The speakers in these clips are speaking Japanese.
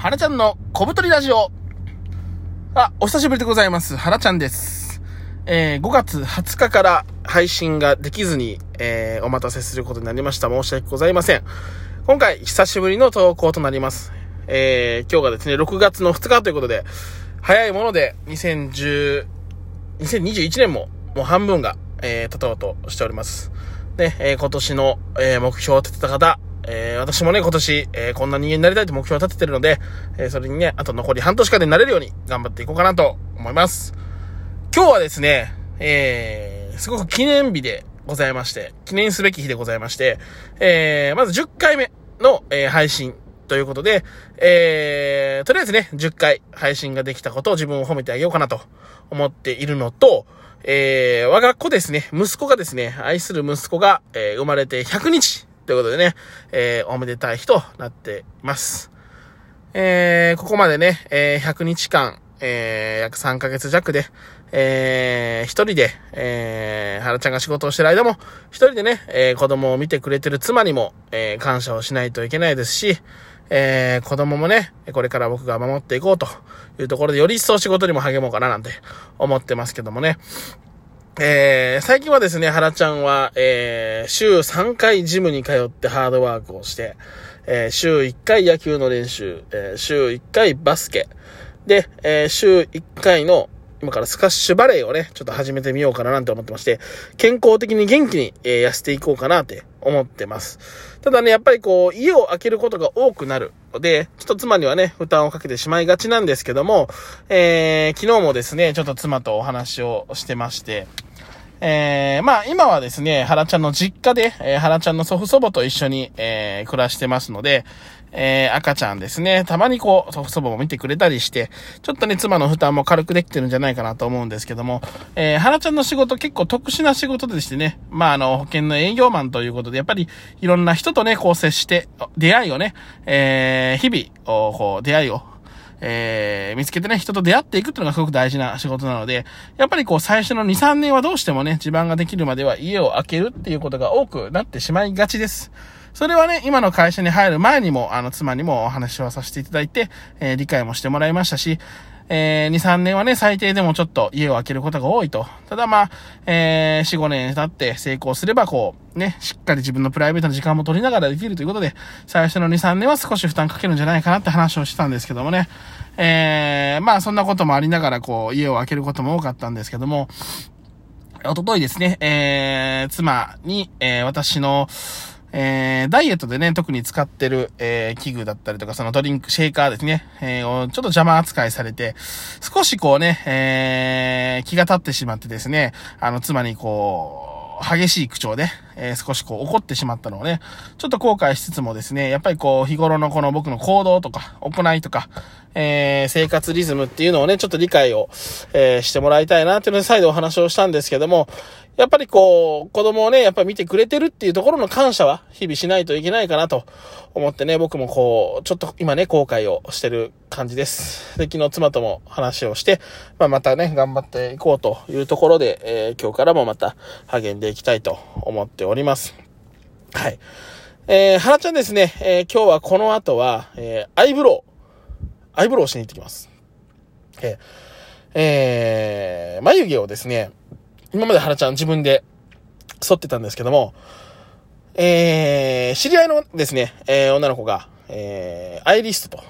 はらちゃんの小太りラジオ。あ、お久しぶりでございます。はらちゃんです。えー5月20日から配信ができずに、えーお待たせすることになりました。申し訳ございません。今回、久しぶりの投稿となります。えー今日がですね、6月の2日ということで、早いもので、2010、2021年も、もう半分が、えー、経とうとしております。で、えー今年の、えー目標を立てた方、えー私もね、今年、えーこんな人間になりたいと目標を立ててるので、えーそれにね、あと残り半年間でなれるように頑張っていこうかなと思います。今日はですね、えー、すごく記念日でございまして、記念すべき日でございまして、えー、まず10回目の、えー配信ということで、えー、とりあえずね、10回配信ができたことを自分を褒めてあげようかなと思っているのと、えー、我が子ですね、息子がですね、愛する息子が、えー生まれて100日ということでね、えー、おめでたい日となっています。えー、ここまでね、えー、100日間、えー、約3ヶ月弱で、えー、一人で、えー、原ちゃんが仕事をしてる間も、一人でね、えー、子供を見てくれてる妻にも、えー、感謝をしないといけないですし、えー、子供もね、これから僕が守っていこうというところで、より一層仕事にも励もうかななんて思ってますけどもね。えー、最近はですね、原ちゃんは、えー、週3回ジムに通ってハードワークをして、えー、週1回野球の練習、えー、週1回バスケ、で、えー、週1回の、今からスカッシュバレーをね、ちょっと始めてみようかななんて思ってまして、健康的に元気に、えー痩せていこうかなって思ってます。ただね、やっぱりこう、家を空けることが多くなるので、ちょっと妻にはね、負担をかけてしまいがちなんですけども、えー、昨日もですね、ちょっと妻とお話をしてまして、えー、まあ今はですね、原ちゃんの実家で、えー、原ちゃんの祖父祖母と一緒に、えー、暮らしてますので、えー、赤ちゃんですね、たまにこう、祖父祖母も見てくれたりして、ちょっとね、妻の負担も軽くできてるんじゃないかなと思うんですけども、えー、原ちゃんの仕事結構特殊な仕事でしてね、まああの、保険の営業マンということで、やっぱりいろんな人とね、こう接して、出会いをね、えー、日々、こう、出会いをえー、見つけてね、人と出会っていくっていうのがすごく大事な仕事なので、やっぱりこう最初の2、3年はどうしてもね、地盤ができるまでは家を開けるっていうことが多くなってしまいがちです。それはね、今の会社に入る前にも、あの、妻にもお話をさせていただいて、えー理解もしてもらいましたし、えー、2、3年はね、最低でもちょっと家を空けることが多いと。ただまあ、えー、4、5年経って成功すれば、こう、ね、しっかり自分のプライベートの時間も取りながらできるということで、最初の2、3年は少し負担かけるんじゃないかなって話をしたんですけどもね。えー、まあそんなこともありながら、こう、家を空けることも多かったんですけども、おとといですね、えー、妻に、えー、私の、えー、ダイエットでね、特に使ってる、えー、器具だったりとか、そのドリンク、シェーカーですね、えー、ちょっと邪魔扱いされて、少しこうね、えー、気が立ってしまってですね、あの、妻にこう、激しい口調で、えー少しこう怒ってしまったのをね、ちょっと後悔しつつもですね、やっぱりこう日頃のこの僕の行動とか行いとか、えー生活リズムっていうのをね、ちょっと理解を、えーしてもらいたいなっていうので再度お話をしたんですけども、やっぱりこう、子供をね、やっぱり見てくれてるっていうところの感謝は日々しないといけないかなと思ってね、僕もこう、ちょっと今ね、後悔をしてる感じです。で、昨日妻とも話をして、まあ、またね、頑張っていこうというところで、えー今日からもまた励んでいきたいと思っております。はい。えー、原ちゃんですね、えー今日はこの後は、えーアイブロウ、アイブロウしに行ってきます。えーえー眉毛をですね、今まで原ちゃん自分で剃ってたんですけども、えー、知り合いのですね、えー女の子が、えーアイリストと、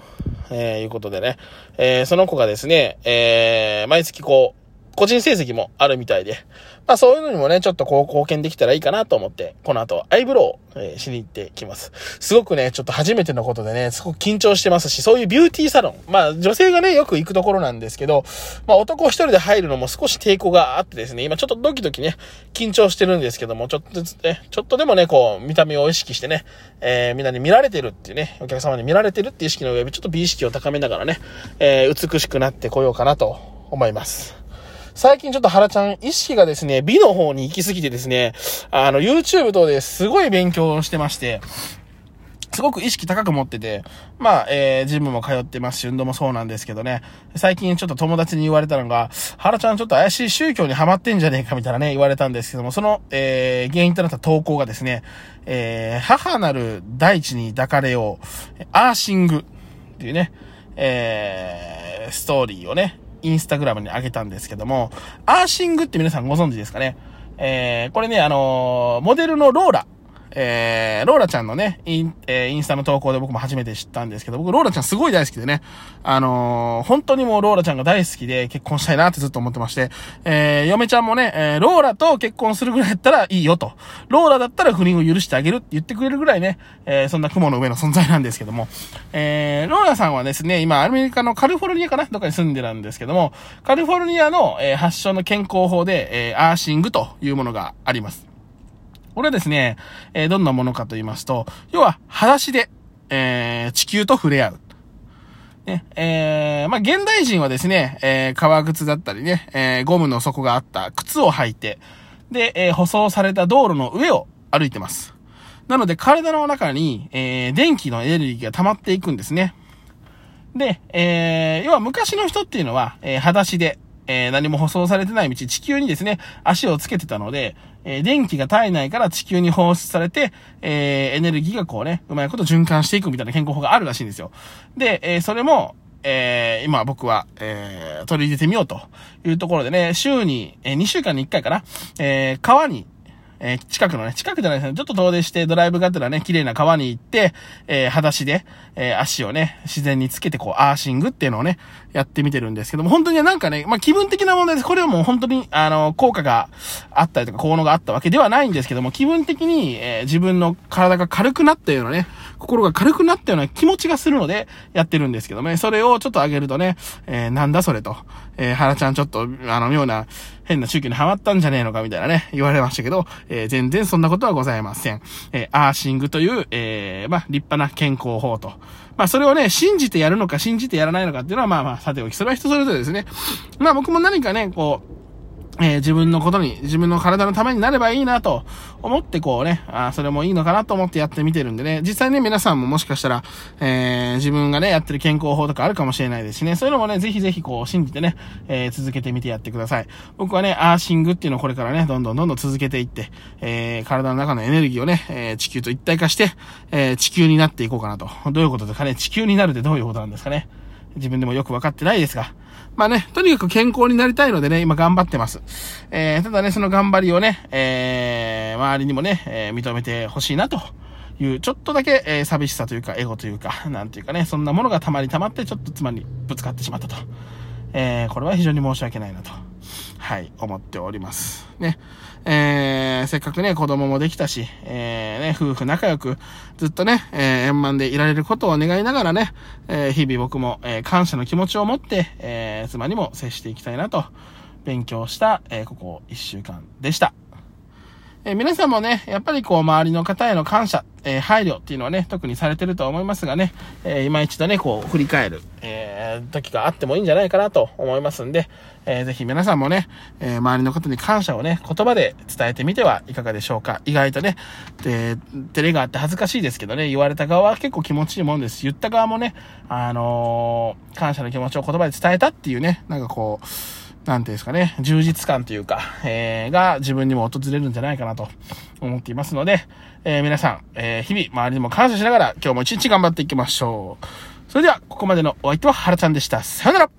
えーいうことでね、えーその子がですね、えー毎月こう、個人成績もあるみたいで、まあそういうのにもね、ちょっとこう貢献できたらいいかなと思って、この後アイブロウ、えーしに行ってきます。すごくね、ちょっと初めてのことでね、すごく緊張してますし、そういうビューティーサロン、まあ女性がね、よく行くところなんですけど、まあ男一人で入るのも少し抵抗があってですね、今ちょっとドキドキね、緊張してるんですけども、ちょっとずつね、ちょっとでもね、こう、見た目を意識してね、えーみんなに見られてるっていうね、お客様に見られてるっていう意識の上で、ちょっと美意識を高めながらね、えー美しくなってこようかなと思います。最近ちょっと原ちゃん意識がですね、美の方に行き過ぎてですね、あの、YouTube 等ですごい勉強してまして、すごく意識高く持ってて、まあ、えー、ジムも通ってますし、運動もそうなんですけどね、最近ちょっと友達に言われたのが、原ちゃんちょっと怪しい宗教にハマってんじゃねえかみたいなね、言われたんですけども、その、えー、原因となった投稿がですね、えー、母なる大地に抱かれよう、アーシングっていうね、えー、ストーリーをね、インスタグラムに上げたんですけども、アーシングって皆さんご存知ですかね？えー、これね、あのー、モデルのローラ。えー、ローラちゃんのね、イン、えー、インスタの投稿で僕も初めて知ったんですけど、僕ローラちゃんすごい大好きでね、あのー、本当にもうローラちゃんが大好きで結婚したいなってずっと思ってまして、えー、嫁ちゃんもね、えー、ローラと結婚するぐらいやったらいいよと。ローラだったら不倫を許してあげるって言ってくれるぐらいね、えー、そんな雲の上の存在なんですけども、えー、ローラさんはですね、今アメリカのカリフォルニアかな？どっかに住んでるんですけども、カリフォルニアの、えー、発祥の健康法で、えー、アーシングというものがあります。これはですね、えー、どんなものかと言いますと、要は、裸足で、えー、地球と触れ合う。ね、えー、まあ、現代人はですね、えー、革靴だったりね、えー、ゴムの底があった靴を履いて、で、えー、舗装された道路の上を歩いてます。なので、体の中に、えー、電気のエネルギーが溜まっていくんですね。で、えー、要は昔の人っていうのは、えー、裸足で、えー、何も舗装されてない道、地球にですね、足をつけてたので、えー、電気が体内から地球に放出されて、えー、エネルギーがこうね、うまいこと循環していくみたいな健康法があるらしいんですよ。で、え、それも、えー、今僕は、えー、取り入れてみようというところでね、週に、えー、2週間に1回かな、えー、川にえー、近くのね、近くじゃないですね、ちょっと遠出してドライブがてらね、綺麗な川に行って、えー、裸足で、えー、足をね、自然につけてこう、アーシングっていうのをね、やってみてるんですけども、本当になんかね、まあ、気分的な問題です。これはもう本当に、あの、効果があったりとか、効能があったわけではないんですけども、気分的に、えー、自分の体が軽くなったようなね、心が軽くなったような気持ちがするので、やってるんですけどね、それをちょっと上げるとね、えー、なんだそれと、えー、原ちゃんちょっと、あの、妙な、変な宗教にハマったんじゃねえのかみたいなね、言われましたけど、えー、全然そんなことはございません。えー、アーシングという、えー、まあ、立派な健康法と。まあ、それをね、信じてやるのか信じてやらないのかっていうのは、まあまあ、さておき、それは人それぞれですね。まあ僕も何かね、こう、えー、自分のことに、自分の体のためになればいいなと思ってこうね、あそれもいいのかなと思ってやってみてるんでね、実際ね、皆さんももしかしたら、えー、自分がね、やってる健康法とかあるかもしれないですしね、そういうのもね、ぜひぜひこう信じてね、えー、続けてみてやってください。僕はね、アーシングっていうのをこれからね、どんどんどんどん続けていって、えー、体の中のエネルギーをね、え、地球と一体化して、えー、地球になっていこうかなと。どういうことですかね、地球になるってどういうことなんですかね。自分でもよくわかってないですが、まあね、とにかく健康になりたいのでね、今頑張ってます。えー、ただね、その頑張りをね、えー、周りにもね、えー、認めてほしいなと。いう、ちょっとだけ、えー、寂しさというか、エゴというか、なんていうかね、そんなものがたまりたまって、ちょっと妻にぶつかってしまったと。えー、これは非常に申し訳ないなと。はい、思っております。ね。えー、せっかくね、子供もできたし、えー、ね、夫婦仲良く、ずっとね、えー、円満でいられることを願いながらね、えー、日々僕も、えー、感謝の気持ちを持って、えー、妻にも接していきたいなと、勉強した、えー、ここ1週間でした。えー、皆さんもね、やっぱりこう、周りの方への感謝、えー、配慮っていうのはね、特にされてると思いますがね、えー、今一度ね、こう、振り返る、えー、時があってもいいんじゃないかなと思いますんで、えー、ぜひ皆さんもね、えー、周りの方に感謝をね、言葉で伝えてみてはいかがでしょうか。意外とね、で、照れがあって恥ずかしいですけどね、言われた側は結構気持ちいいもんです。言った側もね、あのー、感謝の気持ちを言葉で伝えたっていうね、なんかこう、なんていうんですかね、充実感というか、えー、が自分にも訪れるんじゃないかなと思っていますので、えー、皆さん、えー、日々周りにも感謝しながら今日も一日頑張っていきましょう。それでは、ここまでのお相手は原ちゃんでした。さよなら